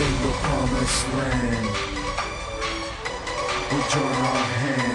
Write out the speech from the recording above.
in the promised land. We join our hands